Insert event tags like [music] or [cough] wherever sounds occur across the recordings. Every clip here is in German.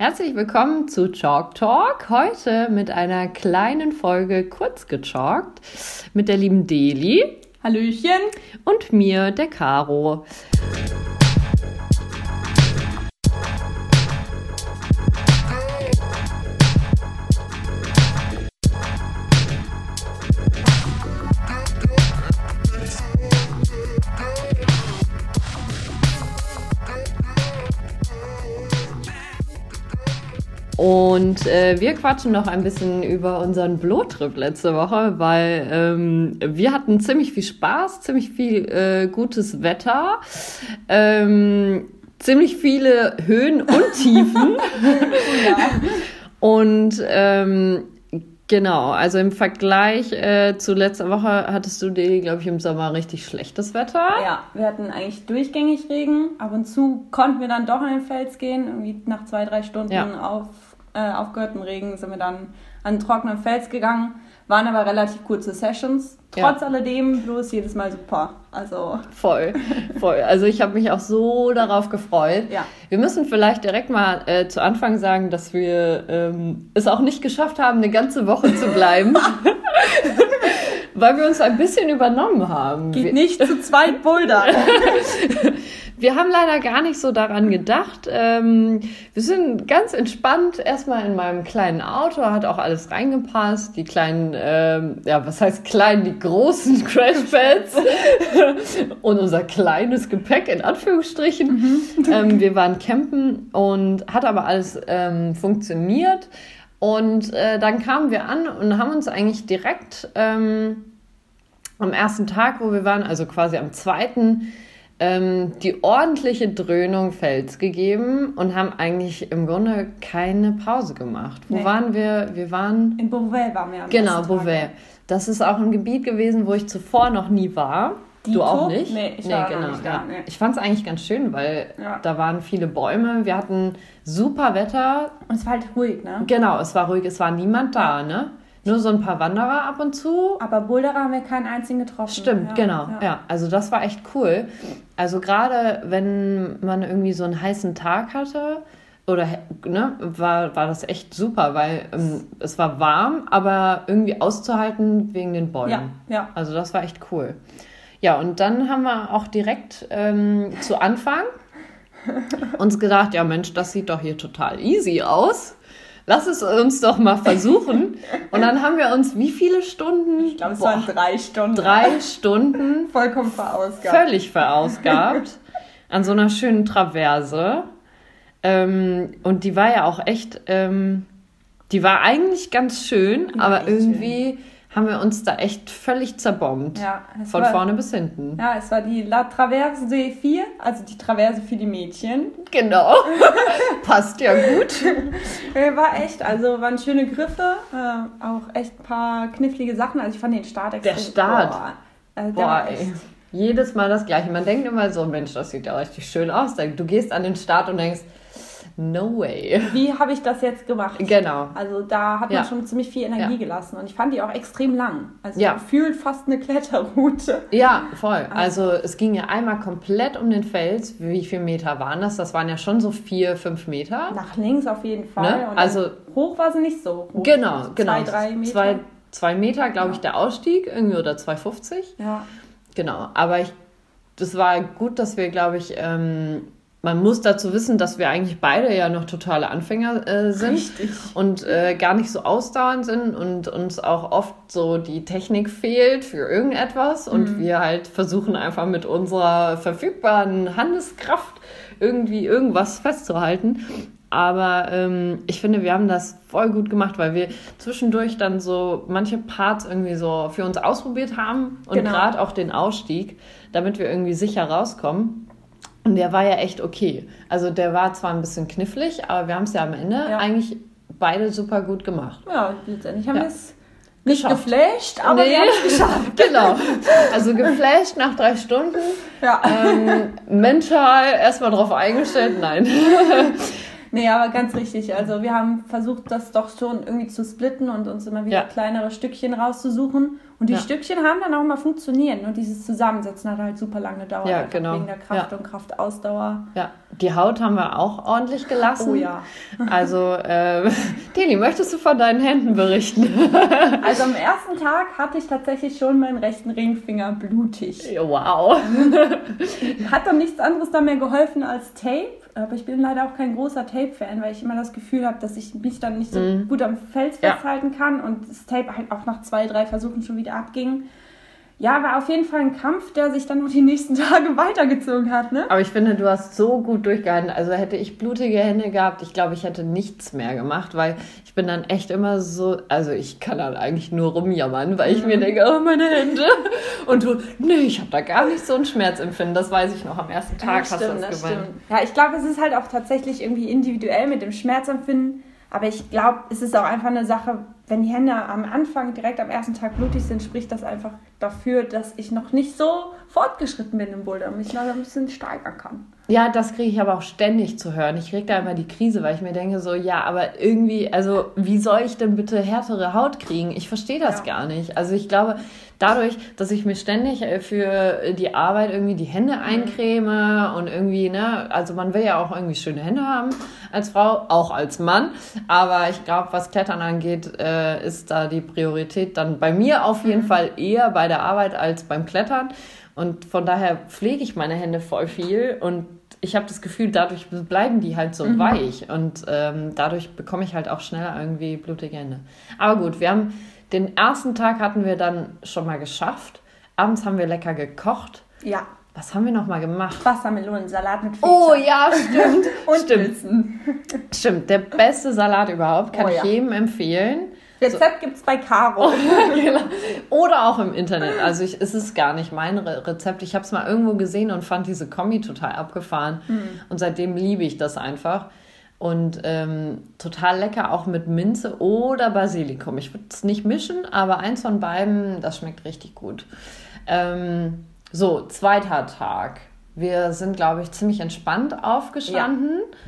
Herzlich willkommen zu Chalk Talk. Heute mit einer kleinen Folge kurz gechalkt mit der lieben Deli. Hallöchen. Und mir, der Caro. Und äh, wir quatschen noch ein bisschen über unseren Blotrip letzte Woche, weil ähm, wir hatten ziemlich viel Spaß, ziemlich viel äh, gutes Wetter, ähm, ziemlich viele Höhen und Tiefen. ja. [laughs] Und ähm, Genau, also im Vergleich äh, zu letzter Woche hattest du dir, glaube ich, im Sommer richtig schlechtes Wetter. Ja, wir hatten eigentlich durchgängig Regen. Ab und zu konnten wir dann doch an den Fels gehen. Irgendwie nach zwei, drei Stunden ja. auf äh, aufgehörten Regen sind wir dann an den trockenen Fels gegangen. Waren aber relativ kurze Sessions. Trotz ja. alledem bloß jedes Mal super. Also voll, voll. Also ich habe mich auch so darauf gefreut. Ja. Wir müssen vielleicht direkt mal äh, zu Anfang sagen, dass wir ähm, es auch nicht geschafft haben, eine ganze Woche zu bleiben. [laughs] weil wir uns ein bisschen übernommen haben. Geht nicht zu zweit bouldern. [laughs] Wir haben leider gar nicht so daran gedacht. Ähm, wir sind ganz entspannt erstmal in meinem kleinen Auto, hat auch alles reingepasst. Die kleinen, ähm, ja, was heißt klein, die großen [laughs] Crashpads [laughs] und unser kleines Gepäck in Anführungsstrichen. Mhm. Ähm, wir waren campen und hat aber alles ähm, funktioniert. Und äh, dann kamen wir an und haben uns eigentlich direkt ähm, am ersten Tag, wo wir waren, also quasi am zweiten, ähm, die ordentliche Dröhnung Fels gegeben und haben eigentlich im Grunde keine Pause gemacht. Wo nee. waren wir? Wir waren. In Beauvais waren wir am Genau, Beauvais. Das ist auch ein Gebiet gewesen, wo ich zuvor noch nie war. Die du auch nicht? Nee, ich, nee, genau, nicht da, nee. ich fand es eigentlich ganz schön, weil ja. da waren viele Bäume, wir hatten super Wetter. Und es war halt ruhig, ne? Genau, es war ruhig, es war niemand da, ja. ne? Nur so ein paar Wanderer ab und zu. Aber Boulderer haben wir keinen einzigen getroffen. Stimmt, ja, genau. Ja. ja. also das war echt cool. Also gerade wenn man irgendwie so einen heißen Tag hatte, oder ne, war, war das echt super, weil ähm, es war warm, aber irgendwie auszuhalten wegen den Bäumen. Ja, ja. Also das war echt cool. Ja, und dann haben wir auch direkt ähm, zu Anfang uns gedacht, ja Mensch, das sieht doch hier total easy aus lass es uns doch mal versuchen. Und dann haben wir uns wie viele Stunden? Ich glaube, es waren drei Stunden. Drei Stunden. [laughs] Vollkommen verausgabt. Völlig verausgabt. [laughs] an so einer schönen Traverse. Ähm, und die war ja auch echt, ähm, die war eigentlich ganz schön, aber irgendwie. Schön haben wir uns da echt völlig zerbombt. Ja, von war, vorne bis hinten. Ja, es war die La Traverse de 4, also die Traverse für die Mädchen. Genau. [laughs] Passt ja gut. [laughs] war echt, also waren schöne Griffe, äh, auch echt ein paar knifflige Sachen. Also ich fand den Start extrem. Der Start. Boah, also boah ey. Jedes Mal das gleiche. Man denkt immer so, Mensch, das sieht ja richtig schön aus. Du gehst an den Start und denkst, No way. Wie habe ich das jetzt gemacht? Genau. Also da hat man ja. schon ziemlich viel Energie ja. gelassen und ich fand die auch extrem lang. Also ja. gefühlt fast eine Kletterroute. Ja, voll. Also, also es ging ja einmal komplett um den Fels. Wie viele Meter waren das? Das waren ja schon so vier, fünf Meter. Nach links auf jeden Fall. Ne? also hoch war sie nicht so hoch. Genau, also genau. Zwei, drei Meter. Zwei, zwei Meter, glaube ich, der Ausstieg irgendwie oder 2,50. Ja. Genau. Aber ich, das war gut, dass wir, glaube ich, ähm, man muss dazu wissen, dass wir eigentlich beide ja noch totale Anfänger äh, sind Richtig. und äh, gar nicht so ausdauernd sind und uns auch oft so die Technik fehlt für irgendetwas mhm. und wir halt versuchen einfach mit unserer verfügbaren Handeskraft irgendwie irgendwas festzuhalten. Aber ähm, ich finde, wir haben das voll gut gemacht, weil wir zwischendurch dann so manche Parts irgendwie so für uns ausprobiert haben und genau. gerade auch den Ausstieg, damit wir irgendwie sicher rauskommen. Und der war ja echt okay. Also der war zwar ein bisschen knifflig, aber wir haben es ja am Ende ja. eigentlich beide super gut gemacht. Ja, letztendlich haben ja. wir es nicht geschafft. geflasht, aber nee. wir haben es geschafft. [laughs] genau. Also geflasht nach drei Stunden. Ja. Ähm, mental erstmal drauf eingestellt, nein. [laughs] Nee, aber ganz richtig. Also wir haben versucht, das doch schon irgendwie zu splitten und uns immer wieder ja. kleinere Stückchen rauszusuchen Und die ja. Stückchen haben dann auch mal funktioniert. Nur dieses Zusammensetzen hat halt super lange gedauert. Ja, genau. Wegen der Kraft ja. und Kraftausdauer. Ja, die Haut haben wir auch ordentlich gelassen. Oh ja. Also, [laughs] äh, Deli, möchtest du von deinen Händen berichten? [laughs] also am ersten Tag hatte ich tatsächlich schon meinen rechten Ringfinger blutig. Wow. [laughs] Hat dann nichts anderes da mehr geholfen als Tape. Aber ich bin leider auch kein großer Tape-Fan, weil ich immer das Gefühl habe, dass ich mich dann nicht so mhm. gut am Fels festhalten ja. kann und das Tape halt auch nach zwei, drei Versuchen schon wieder abging ja, war auf jeden Fall ein Kampf, der sich dann noch die nächsten [laughs] Tage weitergezogen hat, ne? Aber ich finde, du hast so gut durchgehalten. Also hätte ich blutige Hände gehabt, ich glaube, ich hätte nichts mehr gemacht, weil ich bin dann echt immer so, also ich kann dann eigentlich nur rumjammern, weil ich mhm. mir denke, oh, meine Hände. Und du, nee, ich habe da gar nicht so ein Schmerzempfinden. Das weiß ich noch am ersten Tag ja, stimmt, hast du das, das gemeint. Stimmt. Ja, ich glaube, es ist halt auch tatsächlich irgendwie individuell mit dem Schmerzempfinden. Aber ich glaube, es ist auch einfach eine Sache, wenn die Hände am Anfang, direkt am ersten Tag blutig sind, spricht das einfach dafür, dass ich noch nicht so fortgeschritten bin im Boulder und mich noch ein bisschen steigern kann. Ja, das kriege ich aber auch ständig zu hören. Ich kriege da immer die Krise, weil ich mir denke so, ja, aber irgendwie, also wie soll ich denn bitte härtere Haut kriegen? Ich verstehe das ja. gar nicht. Also ich glaube, dadurch, dass ich mir ständig äh, für die Arbeit irgendwie die Hände mhm. eincreme und irgendwie, ne, also man will ja auch irgendwie schöne Hände haben als Frau, auch als Mann. Aber ich glaube, was Klettern angeht, äh, ist da die Priorität dann bei mir auf jeden mhm. Fall eher bei der Arbeit als beim Klettern. Und von daher pflege ich meine Hände voll viel und ich habe das Gefühl, dadurch bleiben die halt so mhm. weich und ähm, dadurch bekomme ich halt auch schneller irgendwie blutige Hände. Aber gut, wir haben den ersten Tag hatten wir dann schon mal geschafft. Abends haben wir lecker gekocht. Ja. Was haben wir noch mal gemacht? Wassermelonensalat mit Pizza. Oh ja, stimmt. [laughs] und stimmt. Stimmt, der beste Salat überhaupt, kann oh, ich jedem empfehlen. Rezept so. gibt es bei Caro. [laughs] genau. Oder auch im Internet. Also ich, es ist gar nicht mein Rezept. Ich habe es mal irgendwo gesehen und fand diese Kombi total abgefahren. Mhm. Und seitdem liebe ich das einfach. Und ähm, total lecker auch mit Minze oder Basilikum. Ich würde es nicht mischen, aber eins von beiden, das schmeckt richtig gut. Ähm, so, zweiter Tag. Wir sind, glaube ich, ziemlich entspannt aufgestanden. Ja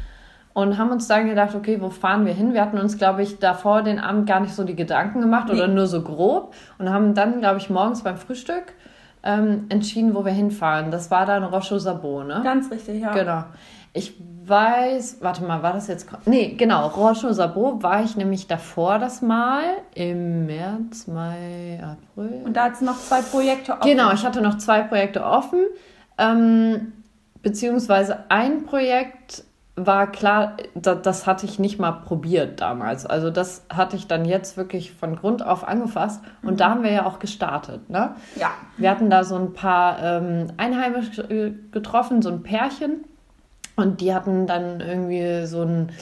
und haben uns dann gedacht, okay, wo fahren wir hin? Wir hatten uns, glaube ich, davor den Abend gar nicht so die Gedanken gemacht nee. oder nur so grob und haben dann, glaube ich, morgens beim Frühstück ähm, entschieden, wo wir hinfahren. Das war dann Rocho Sabo, ne? Ganz richtig, ja. Genau. Ich weiß, warte mal, war das jetzt? Nee, genau, Rocho Sabo war ich nämlich davor das Mal im März, Mai, April. Und da hat es noch zwei Projekte offen. Genau, ich hatte noch zwei Projekte offen. Ähm, beziehungsweise ein Projekt war klar, das hatte ich nicht mal probiert damals. Also das hatte ich dann jetzt wirklich von Grund auf angefasst und mhm. da haben wir ja auch gestartet. Ne? Ja. Wir hatten da so ein paar ähm, Einheimische getroffen, so ein Pärchen und die hatten dann irgendwie so ein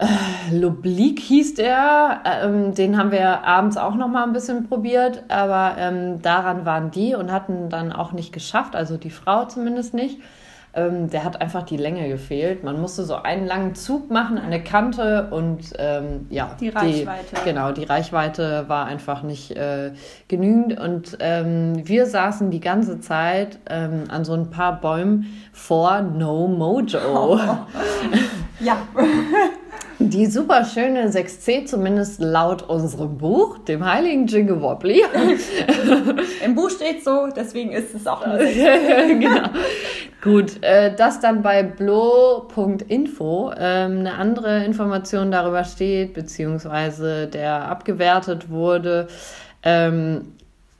äh, Lublik hieß der, ähm, den haben wir abends auch noch mal ein bisschen probiert, aber ähm, daran waren die und hatten dann auch nicht geschafft, also die Frau zumindest nicht. Ähm, der hat einfach die Länge gefehlt. Man musste so einen langen Zug machen, eine Kante und ähm, ja. Die Reichweite. Die, genau, die Reichweite war einfach nicht äh, genügend. Und ähm, wir saßen die ganze Zeit ähm, an so ein paar Bäumen vor No Mojo. Oh. [laughs] ja. [laughs] Die super schöne 6C, zumindest laut unserem Buch, dem heiligen Jingle Wobbly. [laughs] Im Buch steht so, deswegen ist es auch eine 6C. genau. Gut, äh, dass dann bei blo.info ähm, eine andere Information darüber steht, beziehungsweise der abgewertet wurde, ähm,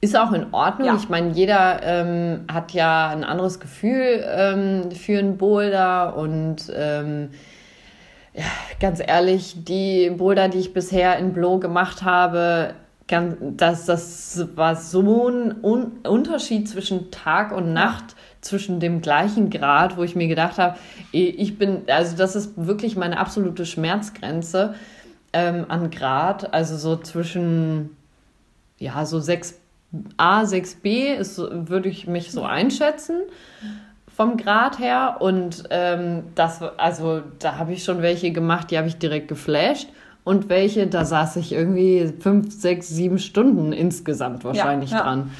ist auch in Ordnung. Ja. Ich meine, jeder ähm, hat ja ein anderes Gefühl ähm, für einen Boulder und ähm, ja, ganz ehrlich, die Boulder, die ich bisher in Blow gemacht habe, ganz, das, das war so ein Un Unterschied zwischen Tag und Nacht, zwischen dem gleichen Grad, wo ich mir gedacht habe, ich bin, also das ist wirklich meine absolute Schmerzgrenze ähm, an Grad, also so zwischen, ja, so 6a, 6b ist, würde ich mich so einschätzen vom Grad her. Und ähm, das, also da habe ich schon welche gemacht, die habe ich direkt geflasht. Und welche, da saß ich irgendwie fünf, sechs, sieben Stunden insgesamt wahrscheinlich ja, ja. dran.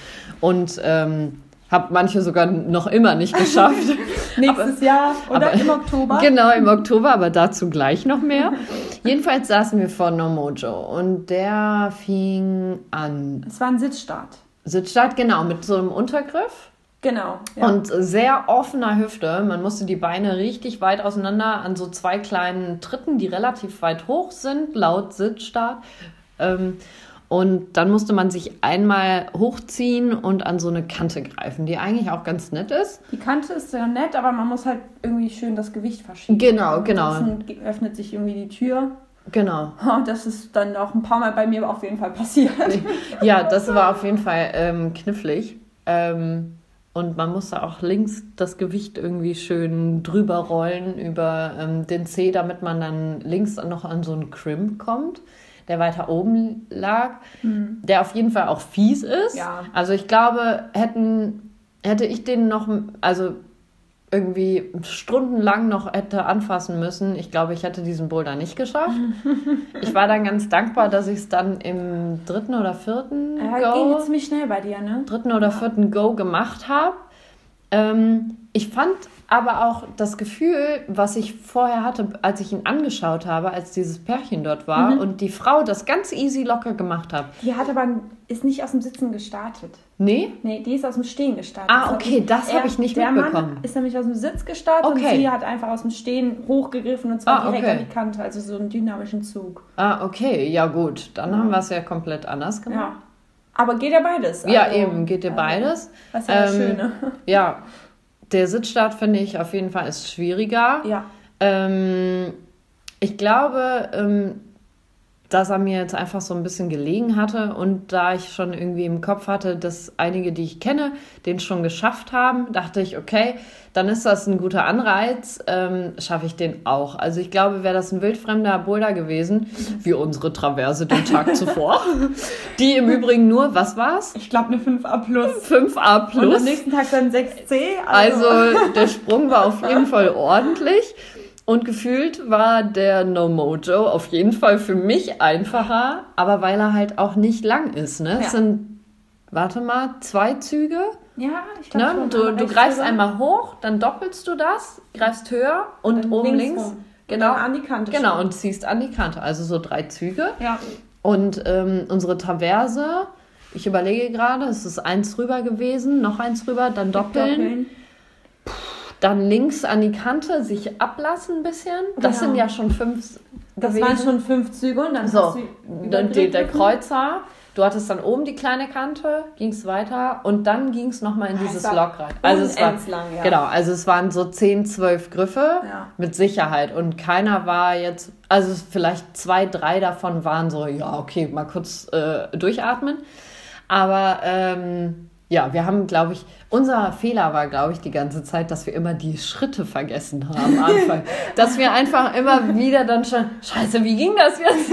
Und ähm, Habe manche sogar noch immer nicht geschafft. [laughs] Nächstes aber, Jahr oder aber, im Oktober. [laughs] Genau, im Oktober, aber dazu gleich noch mehr. [laughs] Jedenfalls saßen wir vor No Mojo und der fing an. Es war ein Sitzstart. Sitzstart, genau, mit so einem Untergriff. Genau. Ja. Und sehr offener Hüfte. Man musste die Beine richtig weit auseinander an so zwei kleinen Tritten, die relativ weit hoch sind, laut Sitzstart. Ähm, und dann musste man sich einmal hochziehen und an so eine Kante greifen, die eigentlich auch ganz nett ist. Die Kante ist sehr nett, aber man muss halt irgendwie schön das Gewicht verschieben. Genau, genau. Ansonsten öffnet sich irgendwie die Tür. Genau. Und das ist dann auch ein paar Mal bei mir auf jeden Fall passiert. [laughs] Ja, das war auf jeden Fall ähm, knifflig. Ähm, und man musste auch links das Gewicht irgendwie schön drüber rollen über ähm, den C, damit man dann links noch an so einen Crimp kommt der weiter oben lag, mhm. der auf jeden Fall auch fies ist. Ja. Also ich glaube, hätten, hätte ich den noch, also irgendwie stundenlang noch hätte anfassen müssen, ich glaube, ich hätte diesen Boulder nicht geschafft. [laughs] ich war dann ganz dankbar, dass ich es dann im dritten oder vierten ja, Go... ging ziemlich schnell bei dir, ne? Dritten oder vierten Go gemacht habe. Ähm, ich fand aber auch das Gefühl, was ich vorher hatte, als ich ihn angeschaut habe, als dieses Pärchen dort war mhm. und die Frau das ganz easy locker gemacht hat. Die hat aber ist nicht aus dem Sitzen gestartet. Nee? Nee, die ist aus dem Stehen gestartet. Ah, okay, das habe ich nicht der mitbekommen. Mann ist nämlich aus dem Sitz gestartet okay. und sie hat einfach aus dem Stehen hochgegriffen und zwar ah, direkt okay. an die Kante, also so einen dynamischen Zug. Ah, okay, ja gut, dann ja. haben wir es ja komplett anders gemacht. Ja. Aber geht ja beides. Also, ja, eben, geht ja also, beides. Das ist ja ähm, das Schöne. Ja, [laughs] der Sitzstart finde ich auf jeden Fall ist schwieriger. Ja. Ähm, ich glaube, ähm, dass er mir jetzt einfach so ein bisschen gelegen hatte und da ich schon irgendwie im Kopf hatte, dass einige, die ich kenne, den schon geschafft haben, dachte ich, okay, dann ist das ein guter Anreiz, ähm, schaffe ich den auch. Also ich glaube, wäre das ein wildfremder Boulder gewesen, wie unsere Traverse den Tag [laughs] zuvor, die im Übrigen nur, was war's? Ich glaube eine 5a plus. 5a plus. Und am nächsten Tag dann 6c. Also. also der Sprung war auf jeden Fall ordentlich. Und gefühlt war der No Mojo auf jeden Fall für mich einfacher, aber weil er halt auch nicht lang ist. Ne? Ja. Es sind, warte mal, zwei Züge. Ja, ich glaube ne? Du, du greifst sogar. einmal hoch, dann doppelst du das, greifst höher und dann oben links. links genau, an die Kante. Genau, schon. und ziehst an die Kante. Also so drei Züge. Ja. Und ähm, unsere Traverse, ich überlege gerade, es ist eins rüber gewesen, noch eins rüber, dann doppeln. doppeln. Dann links an die Kante sich ablassen ein bisschen. Das genau. sind ja schon fünf. Das gewesen. waren schon fünf Züge und dann so, dann der, der Kreuzer. Du hattest dann oben die kleine Kante, ging es weiter und dann ging es nochmal in dieses Lock rein. Also es war lang, ja. genau, also es waren so zehn, zwölf Griffe ja. mit Sicherheit und keiner war jetzt, also vielleicht zwei, drei davon waren so, ja okay, mal kurz äh, durchatmen, aber ähm, ja, wir haben, glaube ich, unser Fehler war, glaube ich, die ganze Zeit, dass wir immer die Schritte vergessen haben am Anfang. [laughs] dass wir einfach immer wieder dann schon, scheiße, wie ging das jetzt?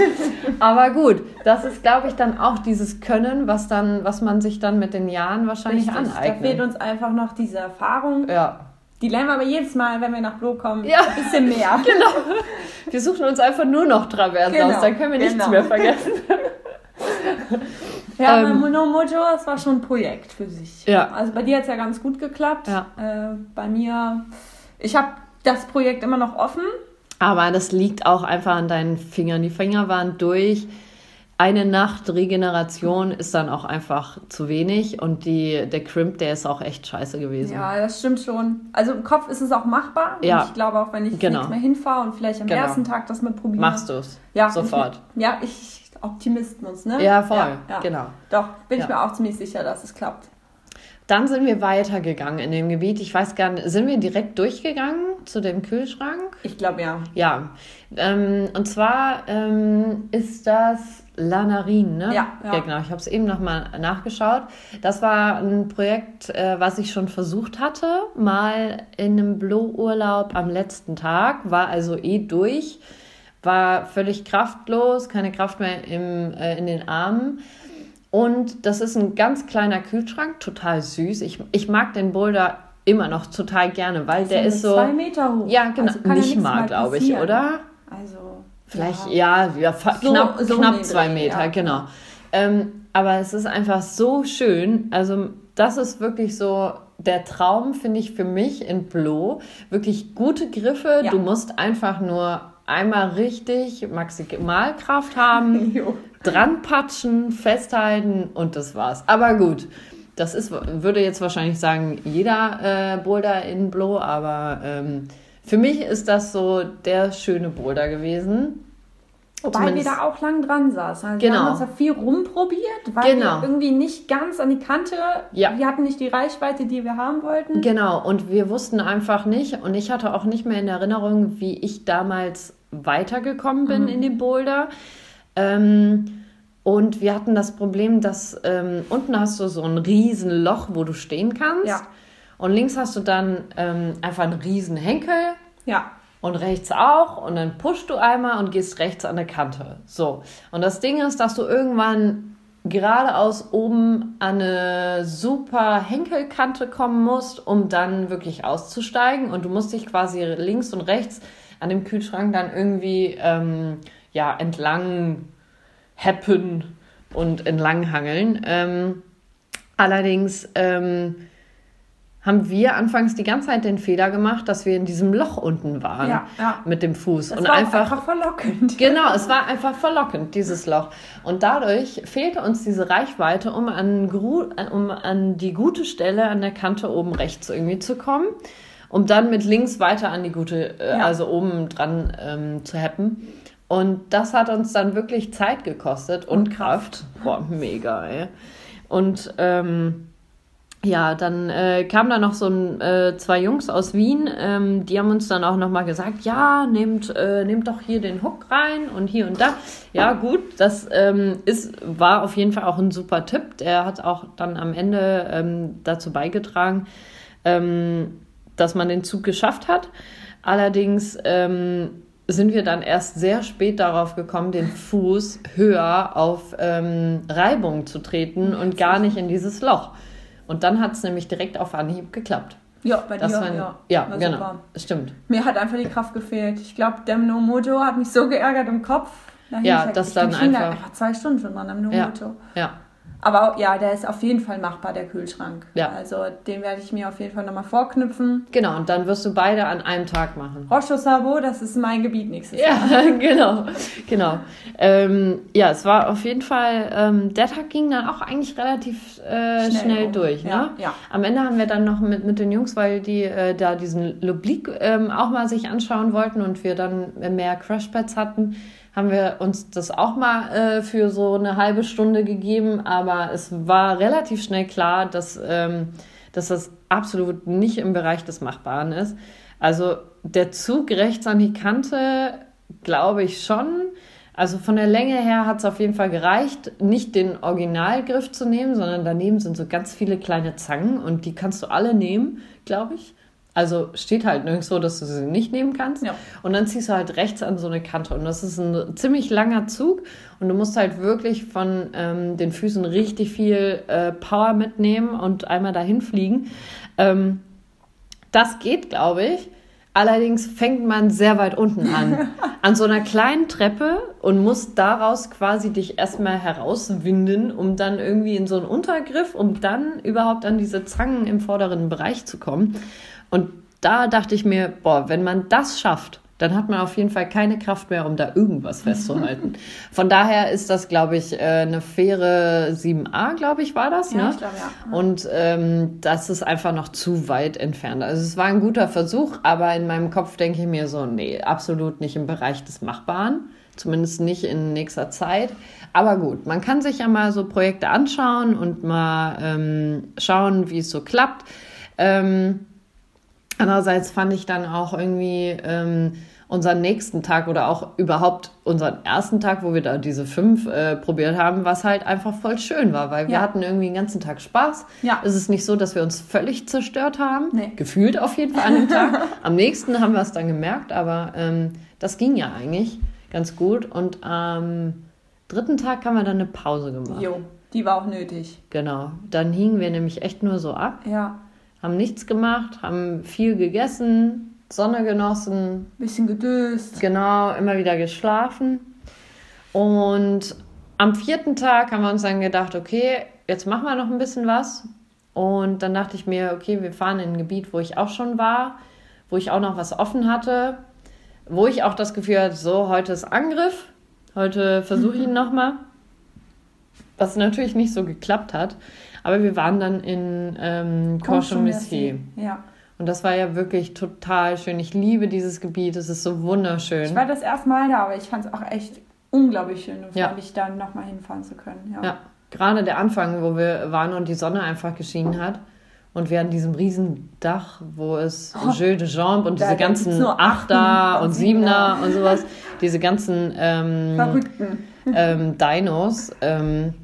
Aber gut, das ist, glaube ich, dann auch dieses Können, was dann, was man sich dann mit den Jahren wahrscheinlich Richtig, aneignet. Da fehlt uns einfach noch diese Erfahrung. Ja. Die lernen wir aber jedes Mal, wenn wir nach Blo kommen, ja. ein bisschen mehr. [laughs] genau. Wir suchen uns einfach nur noch Traverse genau. aus, dann können wir nichts genau. mehr vergessen. [laughs] Ja, ähm, Mono Mojo, das war schon ein Projekt für sich. Ja. Also bei dir hat es ja ganz gut geklappt. Ja. Äh, bei mir, ich habe das Projekt immer noch offen. Aber das liegt auch einfach an deinen Fingern. Die Finger waren durch. Eine Nacht Regeneration ist dann auch einfach zu wenig und die, der Crimp, der ist auch echt scheiße gewesen. Ja, das stimmt schon. Also im Kopf ist es auch machbar. Ja. Und ich glaube auch, wenn ich genau. nicht mehr hinfahre und vielleicht am genau. ersten Tag das mal probiere. Machst du es. Ja. Sofort. Ich, [laughs] ja, ich Optimismus, ne? Ja, voll, ja, ja. genau. Doch, bin ja. ich mir auch ziemlich sicher, dass es klappt. Dann sind wir weitergegangen in dem Gebiet. Ich weiß gar nicht, sind wir direkt durchgegangen zu dem Kühlschrank? Ich glaube ja. Ja. Ähm, und zwar ähm, ist das Lanarin, ne? Ja, ja. genau. Ich habe es eben nochmal nachgeschaut. Das war ein Projekt, äh, was ich schon versucht hatte, mal in einem Blow-Urlaub am letzten Tag. War also eh durch war völlig kraftlos, keine Kraft mehr im, äh, in den Armen. Und das ist ein ganz kleiner Kühlschrank, total süß. Ich, ich mag den Boulder immer noch total gerne, weil das der ist so. Zwei Meter hoch. Ja, genau. Also nicht ja mal, glaube ich, oder? Also. Vielleicht, ja, ja, ja so, knapp, so knapp zwei Meter, ja. genau. Ähm, aber es ist einfach so schön. Also das ist wirklich so der Traum, finde ich, für mich in Blo. Wirklich gute Griffe. Du musst einfach nur einmal richtig Maximalkraft haben, [laughs] dran patschen, festhalten und das war's. Aber gut, das ist, würde jetzt wahrscheinlich sagen, jeder äh, Boulder in Blo, aber ähm, für mich ist das so der schöne Boulder gewesen. Wobei Zumindest wir da auch lang dran saßen. Also genau. Wir haben uns da viel rumprobiert, weil genau. wir irgendwie nicht ganz an die Kante, ja. wir hatten nicht die Reichweite, die wir haben wollten. Genau, und wir wussten einfach nicht, und ich hatte auch nicht mehr in Erinnerung, wie ich damals weitergekommen bin mhm. in dem Boulder. Ähm, und wir hatten das Problem, dass ähm, unten hast du so ein riesen Loch, wo du stehen kannst. Ja. Und links hast du dann ähm, einfach einen riesen Henkel. Ja und rechts auch und dann pushst du einmal und gehst rechts an der Kante. So. Und das Ding ist, dass du irgendwann geradeaus oben an eine super Henkelkante kommen musst, um dann wirklich auszusteigen und du musst dich quasi links und rechts an dem Kühlschrank dann irgendwie ähm, ja, entlang happen und entlang hangeln. Ähm, allerdings ähm, haben wir anfangs die ganze Zeit den Fehler gemacht, dass wir in diesem Loch unten waren ja, ja. mit dem Fuß. Das und war einfach, einfach verlockend. [laughs] Genau, es war einfach verlockend, dieses Loch. Und dadurch fehlte uns diese Reichweite, um an, um an die gute Stelle an der Kante oben rechts irgendwie zu kommen, um dann mit links weiter an die gute, äh, ja. also oben dran ähm, zu happen. Und das hat uns dann wirklich Zeit gekostet und, und Kraft. Kraft. Boah, mega, ey. Und ähm, ja, dann äh, kamen da noch so ein, äh, zwei Jungs aus Wien, ähm, die haben uns dann auch nochmal gesagt, ja, nehmt, äh, nehmt doch hier den Hook rein und hier und da. Ja, gut, das ähm, ist, war auf jeden Fall auch ein super Tipp. Der hat auch dann am Ende ähm, dazu beigetragen, ähm, dass man den Zug geschafft hat. Allerdings ähm, sind wir dann erst sehr spät darauf gekommen, den Fuß höher auf ähm, Reibung zu treten und gar nicht in dieses Loch. Und dann hat es nämlich direkt auf Anhieb geklappt. Ja, bei das dir, war, ja. Ja, genau, super. stimmt. Mir hat einfach die Kraft gefehlt. Ich glaube, der Nomoto hat mich so geärgert im Kopf. Da ja, das dann einfach... Einfach zwei Stunden schon dran am Nomoto. Ja, ja. Aber ja, der ist auf jeden Fall machbar, der Kühlschrank. Ja. Also den werde ich mir auf jeden Fall nochmal vorknüpfen. Genau, und dann wirst du beide an einem Tag machen. Rocho Sabo, das ist mein Gebiet nächstes ja, Jahr. Ja, [laughs] genau, genau. Ähm, ja, es war auf jeden Fall, ähm, der Tag ging dann auch eigentlich relativ äh, schnell, schnell um. durch. Ne? Ja, ja. Am Ende haben wir dann noch mit, mit den Jungs, weil die äh, da diesen Lublik ähm, auch mal sich anschauen wollten und wir dann mehr Crashpads hatten, haben wir uns das auch mal äh, für so eine halbe Stunde gegeben, aber es war relativ schnell klar, dass, ähm, dass das absolut nicht im Bereich des Machbaren ist. Also der Zug rechts an die Kante, glaube ich schon. Also von der Länge her hat es auf jeden Fall gereicht, nicht den Originalgriff zu nehmen, sondern daneben sind so ganz viele kleine Zangen und die kannst du alle nehmen, glaube ich. Also steht halt nirgendwo, dass du sie nicht nehmen kannst. Ja. Und dann ziehst du halt rechts an so eine Kante. Und das ist ein ziemlich langer Zug. Und du musst halt wirklich von ähm, den Füßen richtig viel äh, Power mitnehmen und einmal dahin fliegen. Ähm, das geht, glaube ich. Allerdings fängt man sehr weit unten an. [laughs] An so einer kleinen Treppe und muss daraus quasi dich erstmal herauswinden, um dann irgendwie in so einen Untergriff, um dann überhaupt an diese Zangen im vorderen Bereich zu kommen. Und da dachte ich mir, boah, wenn man das schafft, dann hat man auf jeden Fall keine Kraft mehr, um da irgendwas festzuhalten. [laughs] Von daher ist das, glaube ich, äh, eine faire 7a, glaube ich, war das. Ja, ne? ich glaube, ja. Und ähm, das ist einfach noch zu weit entfernt. Also es war ein guter Versuch, aber in meinem Kopf denke ich mir so, nee, absolut nicht im Bereich des Machbaren. Zumindest nicht in nächster Zeit. Aber gut, man kann sich ja mal so Projekte anschauen und mal ähm, schauen, wie es so klappt. Ähm, Andererseits fand ich dann auch irgendwie ähm, unseren nächsten Tag oder auch überhaupt unseren ersten Tag, wo wir da diese fünf äh, probiert haben, was halt einfach voll schön war, weil wir hatten irgendwie den ganzen Tag Spaß. Ja. Es ist nicht so, dass wir uns völlig zerstört haben. Nee. Gefühlt auf jeden Fall an dem Tag. [laughs] Am nächsten haben wir es dann gemerkt, aber ähm, das ging ja eigentlich ganz gut. Und am dritten Tag haben wir dann eine Pause gemacht. Jo, die war auch nötig. Genau. Dann hingen wir nämlich echt nur so ab. Ja haben nichts gemacht, haben viel gegessen, Sonne genossen. Bisschen gedöst. Genau, immer wieder geschlafen. Und am vierten Tag haben wir uns dann gedacht, okay, jetzt machen wir noch ein bisschen was. Und dann dachte ich mir, okay, wir fahren in ein Gebiet, wo ich auch schon war, wo ich auch noch was offen hatte, wo ich auch das Gefühl hatte, so, heute ist Angriff, heute versuche ich ihn [laughs] nochmal. Was natürlich nicht so geklappt hat. Aber wir waren dann in ähm, Corchon-Messier. Ja. Und das war ja wirklich total schön. Ich liebe dieses Gebiet, es ist so wunderschön. Ich war das erste Mal da, aber ich fand es auch echt unglaublich schön und ja. mich dann nochmal hinfahren zu können. Ja. ja, gerade der Anfang, wo wir waren und die Sonne einfach geschienen hat. Und wir an diesem riesen Dach, wo es oh, Jeu de Jambe und diese ganzen Achter und Siebener und sowas, diese ganzen ähm, Verrückten. Ähm, Dinos. Ähm,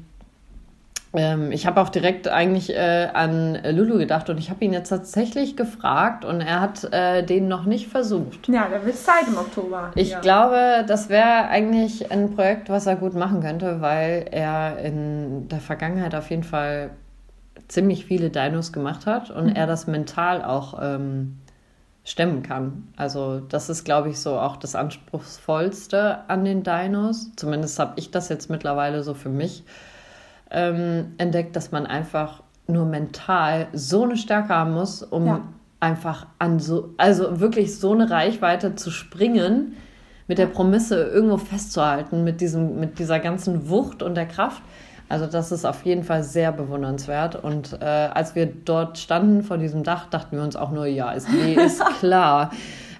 ähm, ich habe auch direkt eigentlich äh, an Lulu gedacht und ich habe ihn jetzt tatsächlich gefragt und er hat äh, den noch nicht versucht. Ja, da wird Zeit im Oktober. Ich ja. glaube, das wäre eigentlich ein Projekt, was er gut machen könnte, weil er in der Vergangenheit auf jeden Fall ziemlich viele Dinos gemacht hat und mhm. er das mental auch ähm, stemmen kann. Also das ist, glaube ich, so auch das Anspruchsvollste an den Dinos. Zumindest habe ich das jetzt mittlerweile so für mich ähm, entdeckt, dass man einfach nur mental so eine Stärke haben muss, um ja. einfach an so, also wirklich so eine Reichweite zu springen, mit der Promisse irgendwo festzuhalten, mit, diesem, mit dieser ganzen Wucht und der Kraft. Also das ist auf jeden Fall sehr bewundernswert. Und äh, als wir dort standen vor diesem Dach, dachten wir uns auch nur, ja, ist, nee, ist [laughs] klar.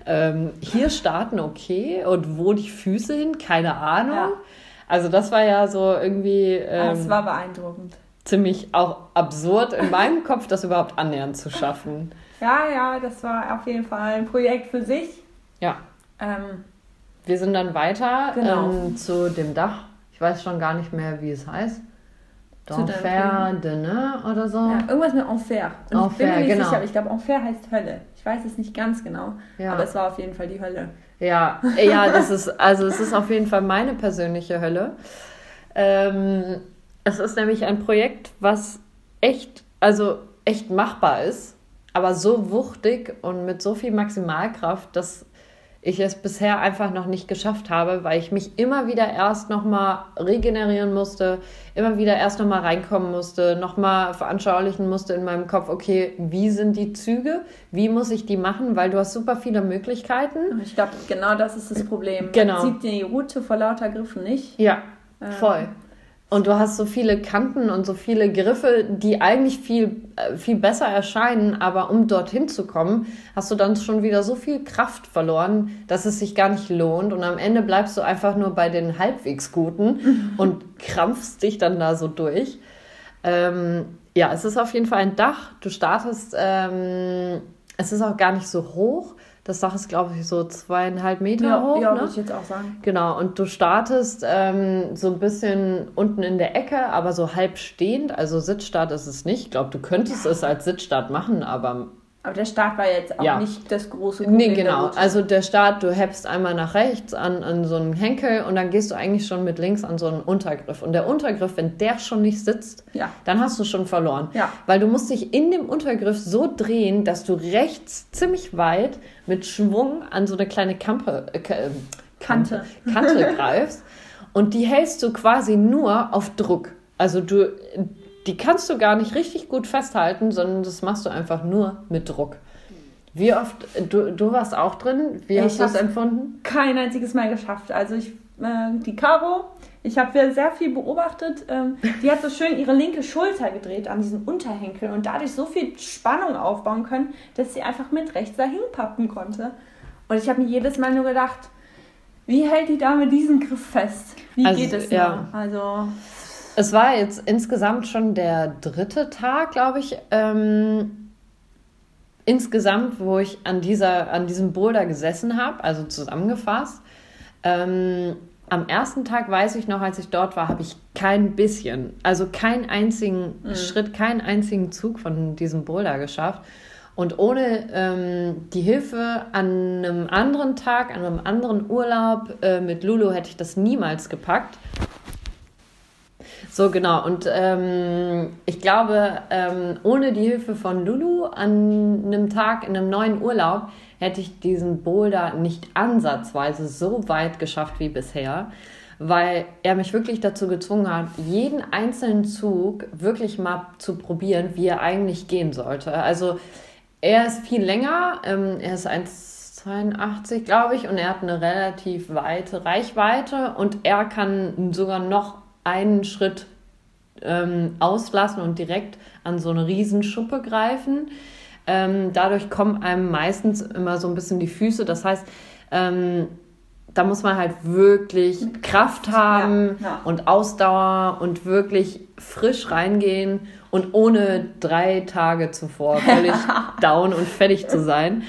ähm, hier starten okay und wo die Füße hin, keine Ahnung. Ja. Also das war ja so irgendwie. Ähm, das war beeindruckend. Ziemlich auch absurd in meinem Kopf, das überhaupt annähernd zu schaffen. Ja, ja, das war auf jeden Fall ein Projekt für sich. Ja. Ähm, Wir sind dann weiter genau. ähm, zu dem Dach. Ich weiß schon gar nicht mehr, wie es heißt. Enfer de ne oder so. Ja, irgendwas mit Enfer. Und Enfer, ich bin mir nicht genau. sicher, aber ich glaube, Enfer heißt Hölle. Ich weiß es nicht ganz genau. Ja. Aber es war auf jeden Fall die Hölle. Ja, ja, das ist, also es ist auf jeden Fall meine persönliche Hölle. Ähm, es ist nämlich ein Projekt, was echt, also echt machbar ist, aber so wuchtig und mit so viel Maximalkraft, dass ich es bisher einfach noch nicht geschafft habe, weil ich mich immer wieder erst nochmal regenerieren musste, immer wieder erst nochmal reinkommen musste, nochmal veranschaulichen musste in meinem Kopf, okay, wie sind die Züge, wie muss ich die machen, weil du hast super viele Möglichkeiten. Ich glaube, genau das ist das Problem. Genau. Man sieht die Route vor lauter Griffen nicht. Ja, ähm, voll. Und du hast so viele Kanten und so viele Griffe, die eigentlich viel, äh, viel besser erscheinen, aber um dorthin zu kommen, hast du dann schon wieder so viel Kraft verloren, dass es sich gar nicht lohnt. Und am Ende bleibst du einfach nur bei den halbwegs guten [laughs] und krampfst dich dann da so durch. Ähm, ja, es ist auf jeden Fall ein Dach. Du startest, ähm, es ist auch gar nicht so hoch. Das Dach ist, glaube ich, so zweieinhalb Meter ja, hoch. Ja, ne? würde ich jetzt auch sagen. Genau, und du startest ähm, so ein bisschen unten in der Ecke, aber so halb stehend. Also Sitzstart ist es nicht. Ich glaube, du könntest ja. es als Sitzstart machen, aber aber der Start war jetzt auch ja. nicht das große Problem. Nee, genau. Also der Start, du hebst einmal nach rechts an, an so einen Henkel und dann gehst du eigentlich schon mit links an so einen Untergriff. Und der Untergriff, wenn der schon nicht sitzt, ja. dann hast du schon verloren. Ja. Weil du musst dich in dem Untergriff so drehen, dass du rechts ziemlich weit mit Schwung an so eine kleine Kampe, äh, äh Kante, Kante [laughs] greifst. Und die hältst du quasi nur auf Druck. Also du die kannst du gar nicht richtig gut festhalten, sondern das machst du einfach nur mit Druck. Wie oft, du, du warst auch drin, wie hast du es empfunden? Kein einziges Mal geschafft. Also ich, äh, die Caro, ich habe sehr viel beobachtet, ähm, die hat so schön ihre linke Schulter gedreht an diesen Unterhenkel und dadurch so viel Spannung aufbauen können, dass sie einfach mit rechts dahin pappen konnte. Und ich habe mir jedes Mal nur gedacht, wie hält die Dame diesen Griff fest? Wie also, geht es ja. Also es war jetzt insgesamt schon der dritte Tag, glaube ich. Ähm, insgesamt, wo ich an, dieser, an diesem Boulder gesessen habe, also zusammengefasst. Ähm, am ersten Tag weiß ich noch, als ich dort war, habe ich kein bisschen, also keinen einzigen mhm. Schritt, keinen einzigen Zug von diesem Boulder geschafft. Und ohne ähm, die Hilfe an einem anderen Tag, an einem anderen Urlaub äh, mit Lulu hätte ich das niemals gepackt. So, genau. Und ähm, ich glaube, ähm, ohne die Hilfe von Lulu an einem Tag in einem neuen Urlaub hätte ich diesen Boulder nicht ansatzweise so weit geschafft wie bisher, weil er mich wirklich dazu gezwungen hat, jeden einzelnen Zug wirklich mal zu probieren, wie er eigentlich gehen sollte. Also er ist viel länger, ähm, er ist 1,82 glaube ich und er hat eine relativ weite Reichweite und er kann sogar noch einen Schritt ähm, auslassen und direkt an so eine Riesenschuppe greifen. Ähm, dadurch kommen einem meistens immer so ein bisschen die Füße. Das heißt, ähm, da muss man halt wirklich Kraft haben ja, ja. und Ausdauer und wirklich frisch reingehen und ohne drei Tage zuvor völlig [laughs] down und fertig zu sein.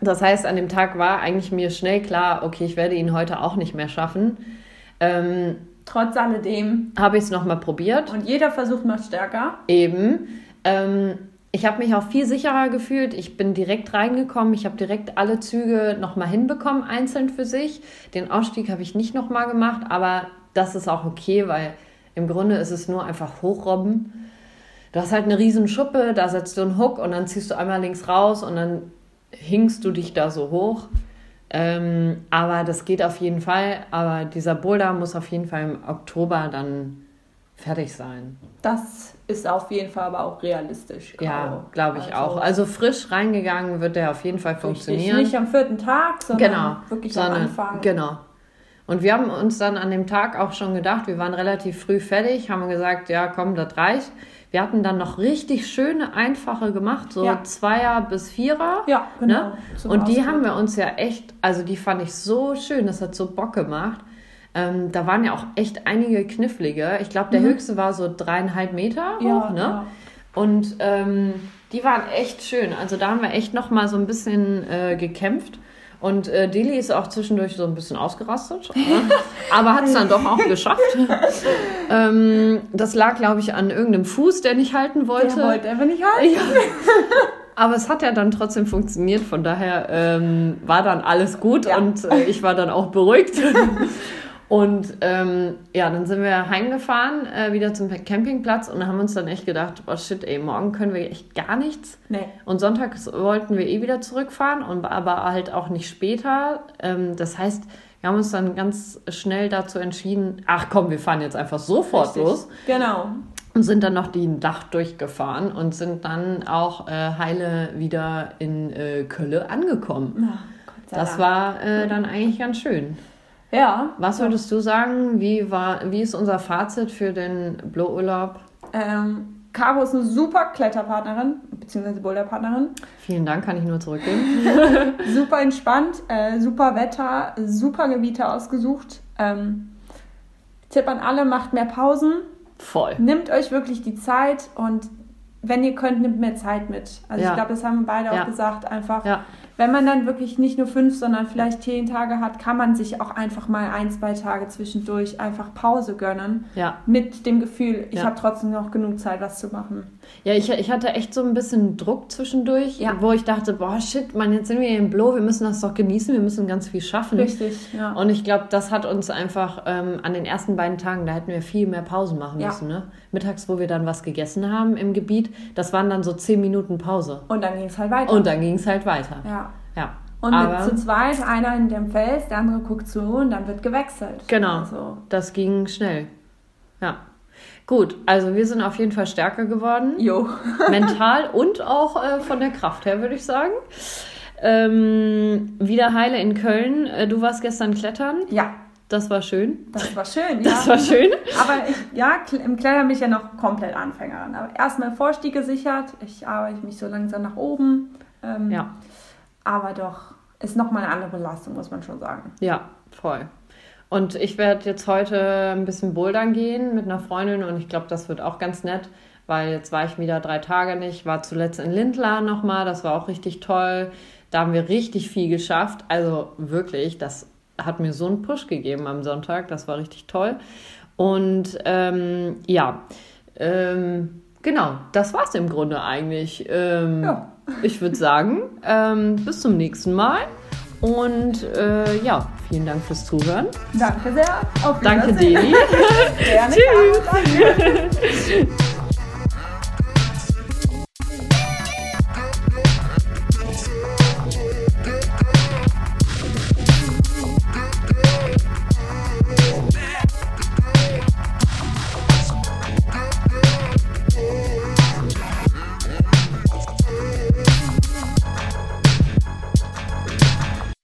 Das heißt, an dem Tag war eigentlich mir schnell klar, okay, ich werde ihn heute auch nicht mehr schaffen. Ähm, Trotz alledem habe ich es nochmal probiert. Und jeder Versuch macht stärker. Eben. Ähm, ich habe mich auch viel sicherer gefühlt. Ich bin direkt reingekommen. Ich habe direkt alle Züge nochmal hinbekommen, einzeln für sich. Den Ausstieg habe ich nicht nochmal gemacht, aber das ist auch okay, weil im Grunde ist es nur einfach hochrobben. Du hast halt eine riesen Schuppe, da setzt du einen Hook und dann ziehst du einmal links raus und dann hingst du dich da so hoch. Ähm, aber das geht auf jeden Fall. Aber dieser Boulder muss auf jeden Fall im Oktober dann fertig sein. Das ist auf jeden Fall aber auch realistisch. Ja, glaube ich also, auch. Also frisch reingegangen wird der auf jeden Fall funktionieren. Nicht am vierten Tag, sondern genau, wirklich sondern, am Anfang. Genau. Und wir haben uns dann an dem Tag auch schon gedacht, wir waren relativ früh fertig, haben gesagt, ja komm, das reicht. Wir hatten dann noch richtig schöne, einfache gemacht, so ja. Zweier bis Vierer. Ja, genau. Ne? Und die haben wir uns ja echt, also die fand ich so schön, das hat so Bock gemacht. Ähm, da waren ja auch echt einige knifflige. Ich glaube, der mhm. höchste war so dreieinhalb Meter hoch, ne? Ja. Und ähm, die waren echt schön. Also da haben wir echt noch mal so ein bisschen äh, gekämpft. Und äh, Dili ist auch zwischendurch so ein bisschen ausgerastet, ne? aber hat es dann doch auch geschafft. [laughs] ähm, das lag, glaube ich, an irgendeinem Fuß, der nicht halten wollte. Der wollte einfach nicht halten. Ja. [laughs] Aber es hat ja dann trotzdem funktioniert, von daher ähm, war dann alles gut ja. und äh, ich war dann auch beruhigt. [laughs] Und ähm, ja, dann sind wir heimgefahren, äh, wieder zum Campingplatz und haben uns dann echt gedacht, oh shit, ey, morgen können wir echt gar nichts. Nee. Und sonntags wollten wir eh wieder zurückfahren, und, aber halt auch nicht später. Ähm, das heißt, wir haben uns dann ganz schnell dazu entschieden, ach komm, wir fahren jetzt einfach sofort Richtig. los. Genau. Und sind dann noch die Nacht durchgefahren und sind dann auch äh, heile wieder in äh, Kölle angekommen. Ach, das war äh, dann eigentlich ganz schön. Ja. Was würdest du sagen? Wie, war, wie ist unser Fazit für den Blow-Urlaub? Ähm, Caro ist eine super Kletterpartnerin, beziehungsweise Boulderpartnerin. Vielen Dank, kann ich nur zurückgeben. [laughs] super entspannt, äh, super Wetter, super Gebiete ausgesucht. Ähm, Tipp an alle, macht mehr Pausen. Voll. Nimmt euch wirklich die Zeit und wenn ihr könnt, nimmt mehr Zeit mit. Also ja. ich glaube, das haben wir beide ja. auch gesagt, einfach. Ja wenn man dann wirklich nicht nur fünf, sondern vielleicht zehn Tage hat, kann man sich auch einfach mal ein, zwei Tage zwischendurch einfach Pause gönnen. Ja. Mit dem Gefühl, ich ja. habe trotzdem noch genug Zeit, was zu machen. Ja, ich, ich hatte echt so ein bisschen Druck zwischendurch, ja. wo ich dachte, boah, shit, man, jetzt sind wir hier im Blow, wir müssen das doch genießen, wir müssen ganz viel schaffen. Richtig, ja. Und ich glaube, das hat uns einfach ähm, an den ersten beiden Tagen, da hätten wir viel mehr Pausen machen müssen. Ne? Mittags, wo wir dann was gegessen haben im Gebiet, das waren dann so zehn Minuten Pause. Und dann ging es halt weiter. Und dann ging es halt weiter. Ja. Ja. Und Aber, zu zweit, einer in dem Fels, der andere guckt zu und dann wird gewechselt. Genau. Also. Das ging schnell. Ja. Gut, also wir sind auf jeden Fall stärker geworden. Jo. [laughs] mental und auch äh, von der Kraft her, würde ich sagen. Ähm, wieder heile in Köln. Äh, du warst gestern klettern. Ja. Das war schön. Das war schön, ja. Das war schön. [laughs] Aber ich, ja, im Klettern bin ich ja noch komplett Anfängerin. Aber erstmal Vorstieg gesichert. Ich arbeite mich so langsam nach oben. Ähm, ja. Aber doch, ist nochmal eine andere Belastung, muss man schon sagen. Ja, voll. Und ich werde jetzt heute ein bisschen bouldern gehen mit einer Freundin und ich glaube, das wird auch ganz nett, weil jetzt war ich wieder drei Tage nicht, war zuletzt in Lindlar nochmal, das war auch richtig toll. Da haben wir richtig viel geschafft. Also wirklich, das hat mir so einen Push gegeben am Sonntag, das war richtig toll. Und ähm, ja, ähm, genau, das war es im Grunde eigentlich. Ähm, ja. Ich würde sagen, ähm, bis zum nächsten Mal. Und äh, ja, vielen Dank fürs Zuhören. Danke sehr. Auf Danke, Deli. [laughs] Gerne. [laughs] Tschüss. [laughs]